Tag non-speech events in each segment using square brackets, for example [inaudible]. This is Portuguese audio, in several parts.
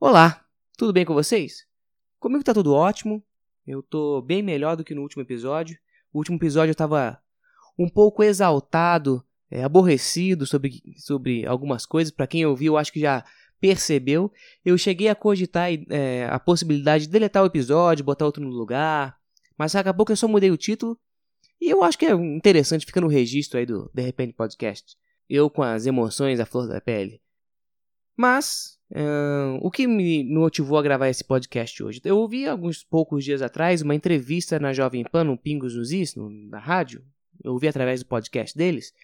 Olá, tudo bem com vocês? Comigo tá tudo ótimo. Eu tô bem melhor do que no último episódio. O último episódio eu tava um pouco exaltado, é, aborrecido sobre, sobre algumas coisas. Para quem ouviu, acho que já percebeu. Eu cheguei a cogitar é, a possibilidade de deletar o episódio, botar outro no lugar. Mas daqui a pouco eu só mudei o título. E eu acho que é interessante, fica no registro aí do De Repente Podcast. Eu com as emoções à flor da pele. Mas Uh, o que me motivou a gravar esse podcast hoje? Eu ouvi alguns poucos dias atrás uma entrevista na Jovem Pan, no Pingos nos Is, na rádio. Eu ouvi através do podcast deles.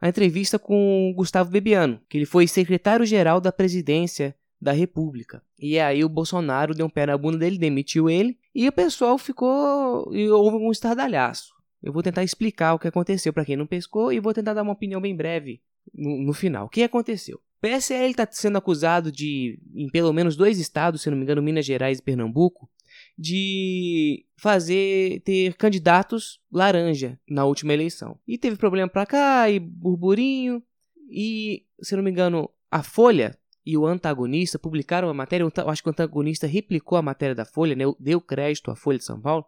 A entrevista com o Gustavo Bebiano, que ele foi secretário-geral da presidência da República. E aí o Bolsonaro deu um pé na bunda dele, demitiu ele, e o pessoal ficou. e houve um estardalhaço. Eu vou tentar explicar o que aconteceu para quem não pescou e vou tentar dar uma opinião bem breve no, no final. O que aconteceu? PSL está sendo acusado de, em pelo menos dois estados, se não me engano, Minas Gerais e Pernambuco, de fazer ter candidatos laranja na última eleição. E teve problema pra cá e burburinho. E, se não me engano, a Folha e o antagonista publicaram a matéria. Eu acho que o antagonista replicou a matéria da Folha, né, deu crédito à Folha de São Paulo,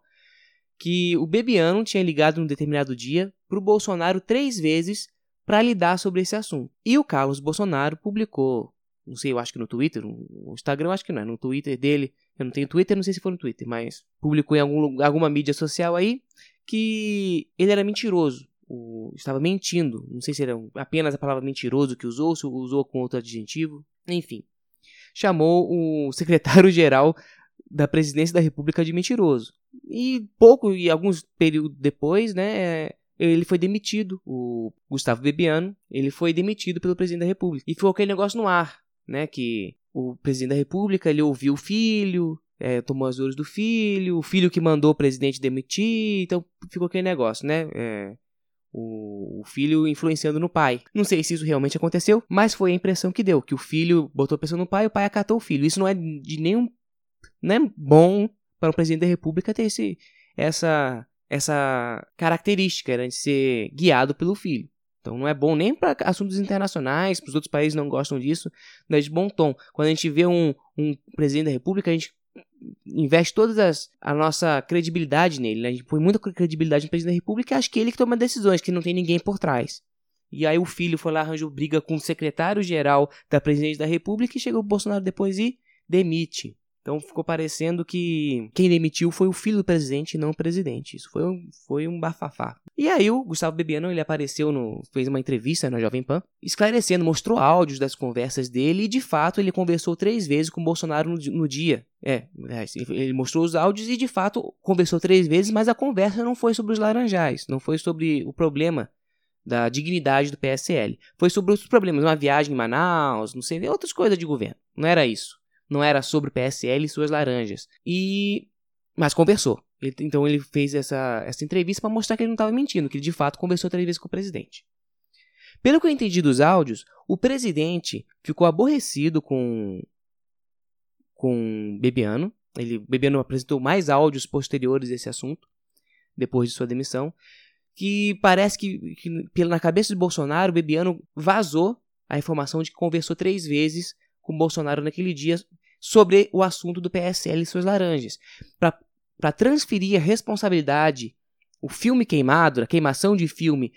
que o Bebiano tinha ligado num determinado dia para o Bolsonaro três vezes para lidar sobre esse assunto. E o Carlos Bolsonaro publicou, não sei, eu acho que no Twitter, no Instagram, acho que não é, no Twitter dele, eu não tenho Twitter, não sei se foi no Twitter, mas publicou em algum, alguma mídia social aí que ele era mentiroso, o, estava mentindo, não sei se era apenas a palavra mentiroso que usou, se usou com outro adjetivo, enfim. Chamou o [laughs] secretário-geral da presidência da República de mentiroso. E pouco, e alguns períodos depois, né, ele foi demitido, o Gustavo Bebiano, ele foi demitido pelo presidente da República. E ficou aquele negócio no ar, né, que o presidente da República, ele ouviu o filho, é, tomou as dores do filho, o filho que mandou o presidente demitir, então ficou aquele negócio, né, é, o, o, filho influenciando no pai. Não sei se isso realmente aconteceu, mas foi a impressão que deu, que o filho botou pressão no pai e o pai acatou o filho. Isso não é de nenhum, não é bom para o presidente da República ter esse, essa essa característica né, de ser guiado pelo filho. Então não é bom nem para assuntos internacionais, para os outros países não gostam disso, não é de bom tom. Quando a gente vê um, um presidente da república, a gente investe toda a nossa credibilidade nele. Né? A gente põe muita credibilidade no presidente da república e que ele que toma decisões, que não tem ninguém por trás. E aí o filho foi lá, arranjou briga com o secretário-geral da presidente da república e chegou o Bolsonaro depois e demite. Então ficou parecendo que quem demitiu foi o filho do presidente e não o presidente. Isso foi um, foi um bafafá. E aí o Gustavo Bebiano ele apareceu no fez uma entrevista na Jovem Pan, esclarecendo, mostrou áudios das conversas dele e de fato ele conversou três vezes com o Bolsonaro no, no dia. É, ele mostrou os áudios e de fato conversou três vezes, mas a conversa não foi sobre os laranjais, não foi sobre o problema da dignidade do PSL. Foi sobre outros problemas, uma viagem em Manaus, não sei, outras coisas de governo. Não era isso não era sobre PSL e suas laranjas. E mas conversou. Então ele fez essa, essa entrevista para mostrar que ele não estava mentindo, que ele de fato conversou três vezes com o presidente. Pelo que eu entendi dos áudios, o presidente ficou aborrecido com com Bebiano. Ele Bebiano apresentou mais áudios posteriores desse assunto depois de sua demissão, que parece que, que na cabeça de Bolsonaro, Bebiano vazou a informação de que conversou três vezes com Bolsonaro naquele dia sobre o assunto do PSL e suas laranjas, para transferir a responsabilidade, o filme queimado, a queimação de filme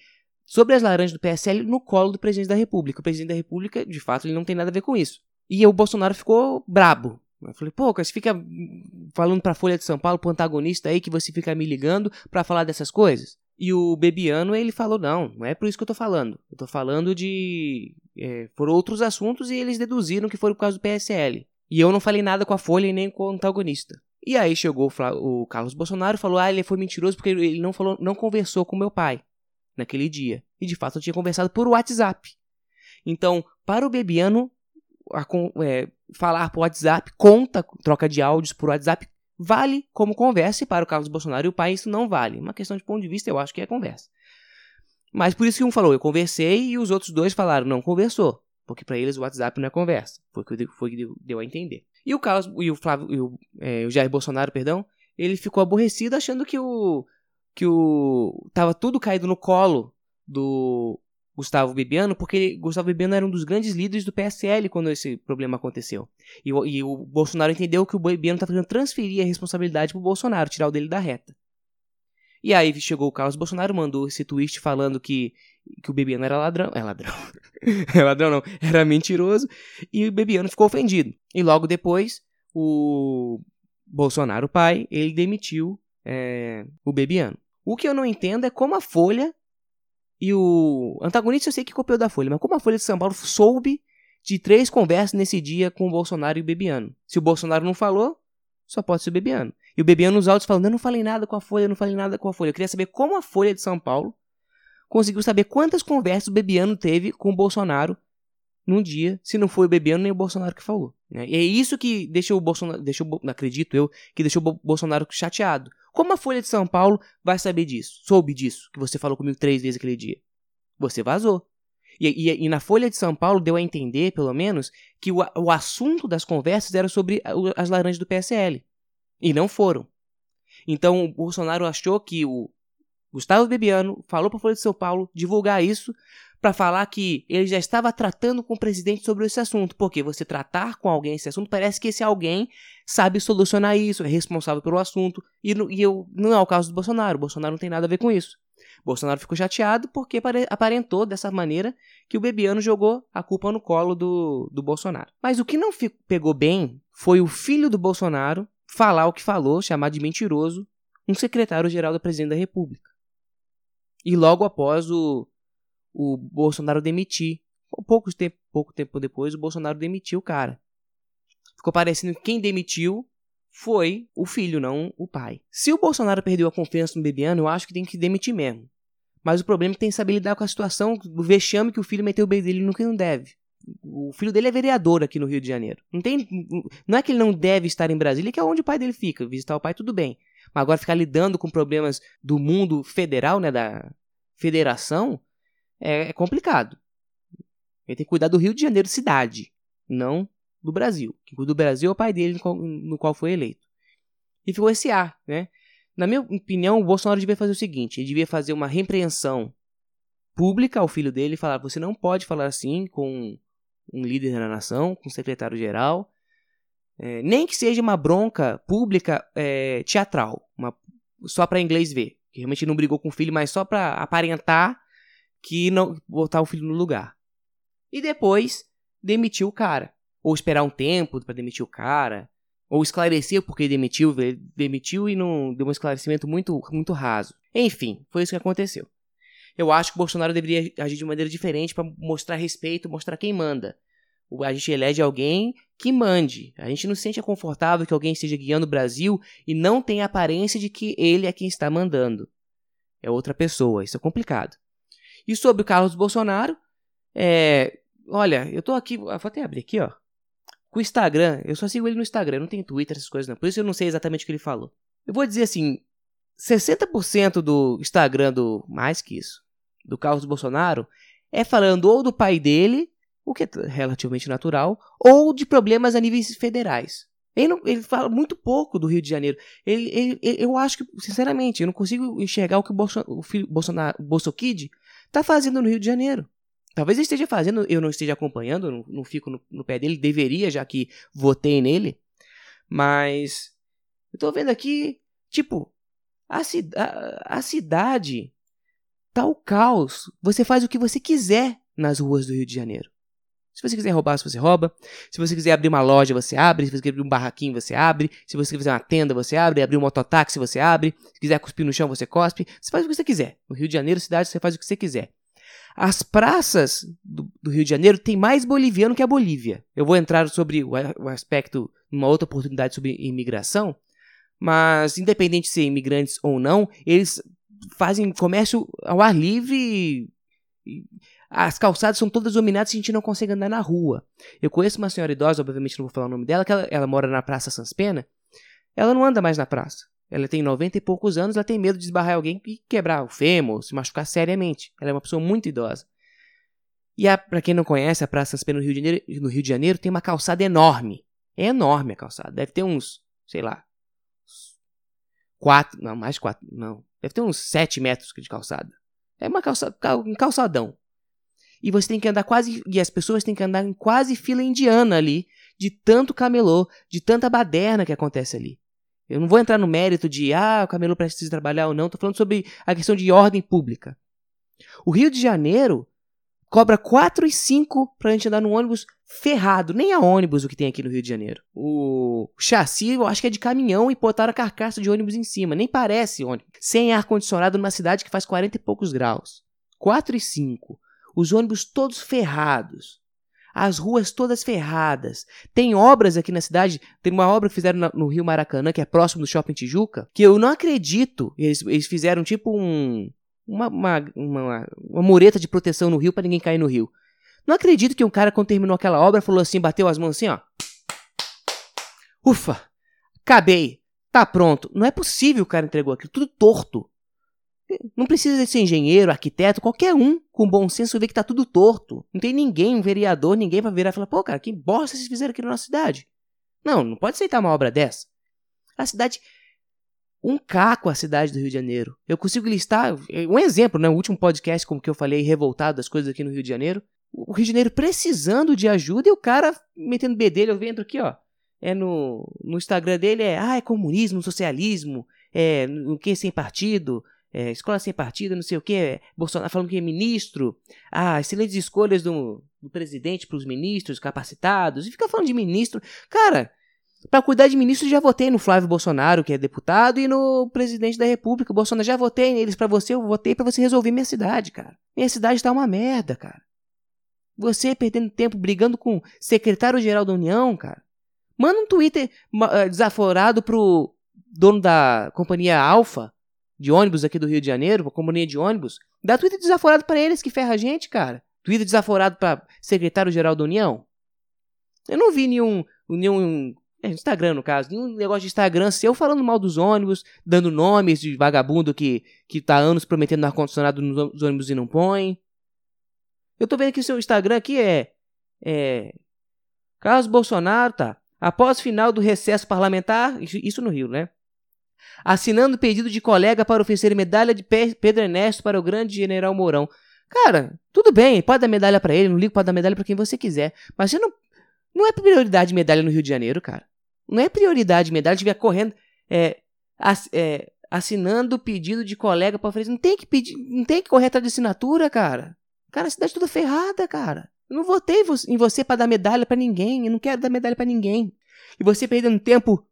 sobre as laranjas do PSL no colo do presidente da República. O presidente da República, de fato, ele não tem nada a ver com isso. E o Bolsonaro ficou brabo. Eu falei, pô, você fica falando pra Folha de São Paulo, pro antagonista aí, que você fica me ligando para falar dessas coisas? E o Bebiano, ele falou, não, não é por isso que eu tô falando. Eu tô falando de... É, por outros assuntos e eles deduziram que foi por causa do PSL. E eu não falei nada com a Folha e nem com o antagonista. E aí chegou o Carlos Bolsonaro e falou: ah, ele foi mentiroso porque ele não, falou, não conversou com meu pai naquele dia. E de fato eu tinha conversado por WhatsApp. Então, para o Bebiano, a, é, falar por WhatsApp, conta troca de áudios por WhatsApp, vale como conversa, e para o Carlos Bolsonaro e o pai isso não vale. Uma questão de ponto de vista, eu acho que é conversa. Mas por isso que um falou, eu conversei, e os outros dois falaram, não conversou. Porque para eles o WhatsApp não é conversa. Foi o que foi que deu a entender. E o Carlos, e o Flávio, e o, é, o Jair Bolsonaro, perdão, ele ficou aborrecido achando que o que o tava tudo caído no colo do Gustavo Bebiano, porque Gustavo Bebiano era um dos grandes líderes do PSL quando esse problema aconteceu. E, e o Bolsonaro entendeu que o Bebiano estava querendo transferir a responsabilidade para o Bolsonaro, tirar o dele da reta. E aí chegou o Carlos Bolsonaro, mandou esse tweet falando que, que o Bebiano era ladrão. É ladrão. [laughs] é ladrão não. Era mentiroso. E o Bebiano ficou ofendido. E logo depois, o Bolsonaro, pai, ele demitiu é, o Bebiano. O que eu não entendo é como a Folha e o antagonista eu sei que copiou da Folha, mas como a Folha de São Paulo soube de três conversas nesse dia com o Bolsonaro e o Bebiano. Se o Bolsonaro não falou, só pode ser o Bebiano. E o Bebiano nos autos falando, eu não falei nada com a Folha, eu não falei nada com a Folha. Eu queria saber como a Folha de São Paulo conseguiu saber quantas conversas o Bebiano teve com o Bolsonaro num dia, se não foi o Bebiano nem o Bolsonaro que falou. Né? E é isso que deixou o Bolsonaro, deixou, acredito eu, que deixou o Bolsonaro chateado. Como a Folha de São Paulo vai saber disso? Soube disso, que você falou comigo três vezes aquele dia. Você vazou. E, e, e na Folha de São Paulo deu a entender, pelo menos, que o, o assunto das conversas era sobre as laranjas do PSL. E não foram. Então o Bolsonaro achou que o Gustavo Bebiano falou para a Folha de São Paulo divulgar isso para falar que ele já estava tratando com o presidente sobre esse assunto. Porque você tratar com alguém esse assunto, parece que esse alguém sabe solucionar isso, é responsável pelo assunto. E, e eu, não é o caso do Bolsonaro. O Bolsonaro não tem nada a ver com isso. O Bolsonaro ficou chateado porque aparentou dessa maneira que o Bebiano jogou a culpa no colo do, do Bolsonaro. Mas o que não pegou bem foi o filho do Bolsonaro falar o que falou, chamar de mentiroso um secretário-geral da presidente da República. E logo após o, o Bolsonaro demitir. Pouco tempo, pouco tempo depois, o Bolsonaro demitiu o cara. Ficou parecendo que quem demitiu foi o filho, não o pai. Se o Bolsonaro perdeu a confiança no Bebiano, eu acho que tem que demitir mesmo. Mas o problema é que tem que saber lidar com a situação do vexame que o filho meteu o beijo dele no que não deve. O filho dele é vereador aqui no Rio de Janeiro. Não, tem, não é que ele não deve estar em Brasília, que é onde o pai dele fica. Visitar o pai, tudo bem. Mas agora ficar lidando com problemas do mundo federal, né, da federação, é, é complicado. Ele tem que cuidar do Rio de Janeiro cidade, não do Brasil. Quem cuida do Brasil é o pai dele, no qual, foi eleito. E ficou esse ar, né? Na minha opinião, o Bolsonaro devia fazer o seguinte: ele devia fazer uma repreensão pública ao filho dele e falar: você não pode falar assim com um líder da nação, com um secretário-geral, é, nem que seja uma bronca pública é, teatral, uma, só para inglês ver, que realmente não brigou com o filho, mas só para aparentar que não botar o filho no lugar. E depois demitiu o cara. Ou esperar um tempo para demitir o cara. Ou esclarecer porque demitiu, demitiu e não deu um esclarecimento muito, muito raso. Enfim, foi isso que aconteceu. Eu acho que o Bolsonaro deveria agir de maneira diferente para mostrar respeito, mostrar quem manda. A gente elege alguém que mande. A gente não se sente confortável que alguém esteja guiando o Brasil e não tem a aparência de que ele é quem está mandando. É outra pessoa. Isso é complicado. E sobre o Carlos Bolsonaro, é, olha, eu tô aqui, vou até abrir aqui, ó. Com o Instagram, eu só sigo ele no Instagram, não tem Twitter, essas coisas não. Por isso eu não sei exatamente o que ele falou. Eu vou dizer assim, 60% do Instagram do mais que isso, do Carlos Bolsonaro é falando ou do pai dele, o que é relativamente natural, ou de problemas a níveis federais. Ele, não, ele fala muito pouco do Rio de Janeiro. Ele, ele, ele, eu acho que, sinceramente, eu não consigo enxergar o que o, o filho, Bolsonaro, o Bolso Kid está fazendo no Rio de Janeiro. Talvez ele esteja fazendo, eu não esteja acompanhando, não, não fico no, no, pé dele, deveria, já que votei nele. Mas eu tô vendo aqui, tipo, a, a, cidade tá o caos. Você faz o que você quiser nas ruas do Rio de Janeiro. Se você quiser roubar, você rouba. Se você quiser abrir uma loja, você abre. Se você quiser abrir um barraquinho, você abre. Se você quiser uma tenda, você abre. Abrir um mototáxi, você abre. Se quiser cuspir no chão, você cospe. Você faz o que você quiser. No Rio de Janeiro, cidade, você faz o que você quiser. As praças do, do Rio de Janeiro tem mais boliviano que a Bolívia. Eu vou entrar sobre o, o aspecto, numa outra oportunidade sobre imigração. Mas, independente de ser imigrantes ou não, eles fazem comércio ao ar livre. As calçadas são todas dominadas e a gente não consegue andar na rua. Eu conheço uma senhora idosa, obviamente não vou falar o nome dela, que ela, ela mora na Praça Sanspena. Ela não anda mais na praça. Ela tem 90 e poucos anos, ela tem medo de esbarrar alguém e quebrar o fêmur, se machucar seriamente. Ela é uma pessoa muito idosa. E para quem não conhece, a Praça Sanspena no Rio, de Janeiro, no Rio de Janeiro tem uma calçada enorme. É enorme a calçada. Deve ter uns, sei lá, quatro, não, mais quatro, não. Deve ter uns sete metros de calçada. É uma calçada, um calçadão. e você tem que andar quase. E as pessoas têm que andar em quase fila indiana ali, de tanto camelô, de tanta baderna que acontece ali. Eu não vou entrar no mérito de, ah, o camelô precisa trabalhar ou não, tô falando sobre a questão de ordem pública. O Rio de Janeiro cobra 4 e 5 pra gente andar no ônibus ferrado. Nem a ônibus o que tem aqui no Rio de Janeiro. O chassi, eu acho que é de caminhão e botaram a carcaça de ônibus em cima. Nem parece ônibus. Sem ar-condicionado numa cidade que faz 40 e poucos graus. 4 e 5. Os ônibus todos ferrados. As ruas todas ferradas. Tem obras aqui na cidade. Tem uma obra que fizeram no Rio Maracanã, que é próximo do Shopping Tijuca, que eu não acredito. Eles, eles fizeram tipo um. Uma, uma, uma, uma mureta de proteção no rio para ninguém cair no rio. Não acredito que um cara, quando terminou aquela obra, falou assim, bateu as mãos assim, ó. Ufa! Acabei! Tá pronto. Não é possível o cara entregou aquilo, tudo torto. Não precisa ser engenheiro, arquiteto, qualquer um com bom senso vê que tá tudo torto. Não tem ninguém, um vereador, ninguém pra virar e falar, pô, cara, que bosta vocês fizeram aqui na nossa cidade. Não, não pode aceitar uma obra dessa. A cidade. Um caco a cidade do Rio de Janeiro. Eu consigo listar um exemplo, né? O último podcast, como que eu falei, revoltado das coisas aqui no Rio de Janeiro o Rio de Janeiro precisando de ajuda e o cara metendo bedelho. Eu entro aqui, ó. É no, no Instagram dele é, ah, é comunismo, socialismo, é o que sem partido, é, escola sem partido, não sei o que, é, Bolsonaro falando que é ministro, ah, excelentes escolhas do, do presidente para os ministros capacitados, e fica falando de ministro. Cara, para cuidar de ministro já votei no Flávio Bolsonaro, que é deputado, e no presidente da República, Bolsonaro, já votei neles para você, eu votei para você resolver minha cidade, cara. Minha cidade tá uma merda, cara. Você perdendo tempo brigando com secretário-geral da União, cara. Manda um Twitter uh, desaforado pro dono da companhia Alfa de ônibus aqui do Rio de Janeiro, a companhia de ônibus. Dá Twitter desaforado para eles que ferra a gente, cara. Twitter desaforado para secretário-geral da União. Eu não vi nenhum, nenhum é, Instagram, no caso. Nenhum negócio de Instagram seu falando mal dos ônibus, dando nomes de vagabundo que, que tá anos prometendo ar-condicionado nos ônibus e não põe. Eu tô vendo que o seu Instagram aqui é. É. Carlos Bolsonaro, tá? Após final do recesso parlamentar, isso no Rio, né? Assinando pedido de colega para oferecer medalha de Pedro Ernesto para o grande general Mourão. Cara, tudo bem, pode dar medalha para ele, não ligo para dar medalha para quem você quiser. Mas você não. Não é prioridade medalha no Rio de Janeiro, cara. Não é prioridade medalha, estiver correndo. É, ass, é, assinando pedido de colega para oferecer. Não tem que pedir. Não tem que correr atrás de assinatura, cara. Cara, a cidade toda ferrada, cara. Eu não votei em você para dar medalha para ninguém. Eu não quero dar medalha para ninguém. E você perdendo tempo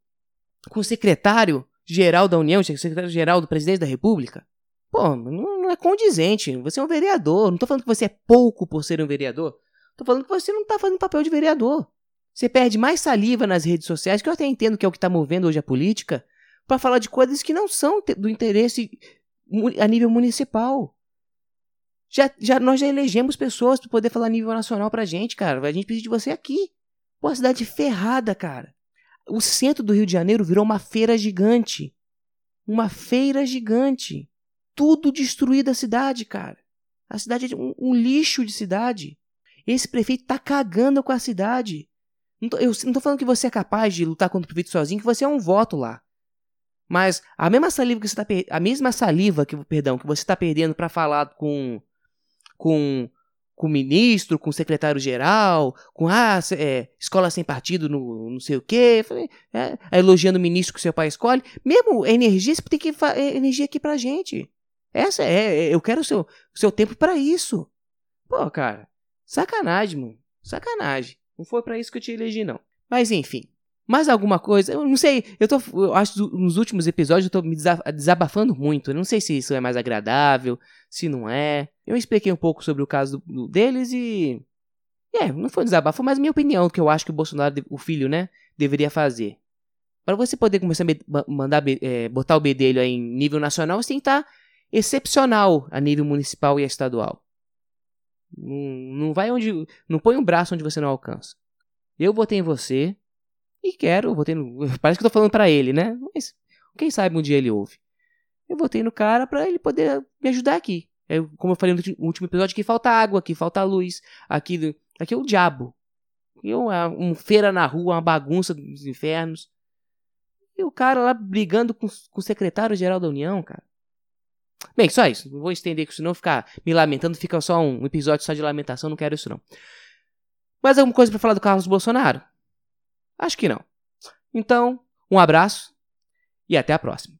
com o secretário geral da União, secretário geral do presidente da República. Pô, não, é condizente. Você é um vereador. Não tô falando que você é pouco por ser um vereador. Tô falando que você não tá fazendo papel de vereador. Você perde mais saliva nas redes sociais, que eu até entendo que é o que tá movendo hoje a política, para falar de coisas que não são do interesse a nível municipal. Já, já, nós já elegemos pessoas para poder falar a nível nacional pra gente, cara. A gente precisa de você aqui. Pô, a cidade ferrada, cara. O centro do Rio de Janeiro virou uma feira gigante. Uma feira gigante. Tudo destruído a cidade, cara. A cidade é um, um lixo de cidade. Esse prefeito tá cagando com a cidade. Não tô, eu não tô falando que você é capaz de lutar contra o prefeito sozinho, que você é um voto lá. Mas a mesma saliva que você tá a mesma saliva que, perdão, que você está perdendo para falar com com, com o ministro, com o secretário-geral, com ah, é, escola sem partido no não sei o quê, é, elogiando o ministro que seu pai escolhe. Mesmo energia, você tem que é, energia aqui pra gente. Essa é, é eu quero o seu, seu tempo para isso. Pô, cara, sacanagem, mano. Sacanagem. Não foi para isso que eu te elegi, não. Mas enfim. Mais alguma coisa? Eu não sei. Eu tô. Eu acho que nos últimos episódios eu tô me desabafando muito. Eu não sei se isso é mais agradável, se não é. Eu expliquei um pouco sobre o caso do, deles e. É, não foi desabafo, foi mais minha opinião que eu acho que o Bolsonaro, o filho, né, deveria fazer. Para você poder começar a mandar, é, botar o bedelho em nível nacional, você tem que estar tá excepcional a nível municipal e estadual. Não, não vai onde. Não põe um braço onde você não alcança. Eu votei em você, e quero, votei no. [laughs] Parece que eu tô falando para ele, né? Mas quem sabe um dia ele ouve. Eu votei no cara para ele poder me ajudar aqui. É, como eu falei no último episódio, aqui falta água, aqui falta luz, aqui, aqui é o diabo. Aqui é um feira na rua, uma bagunça dos infernos. E o cara lá brigando com, com o secretário-geral da União, cara. Bem, só isso. Não vou estender com isso não, ficar me lamentando, fica só um episódio só de lamentação, não quero isso não. Mais alguma coisa para falar do Carlos Bolsonaro? Acho que não. Então, um abraço e até a próxima.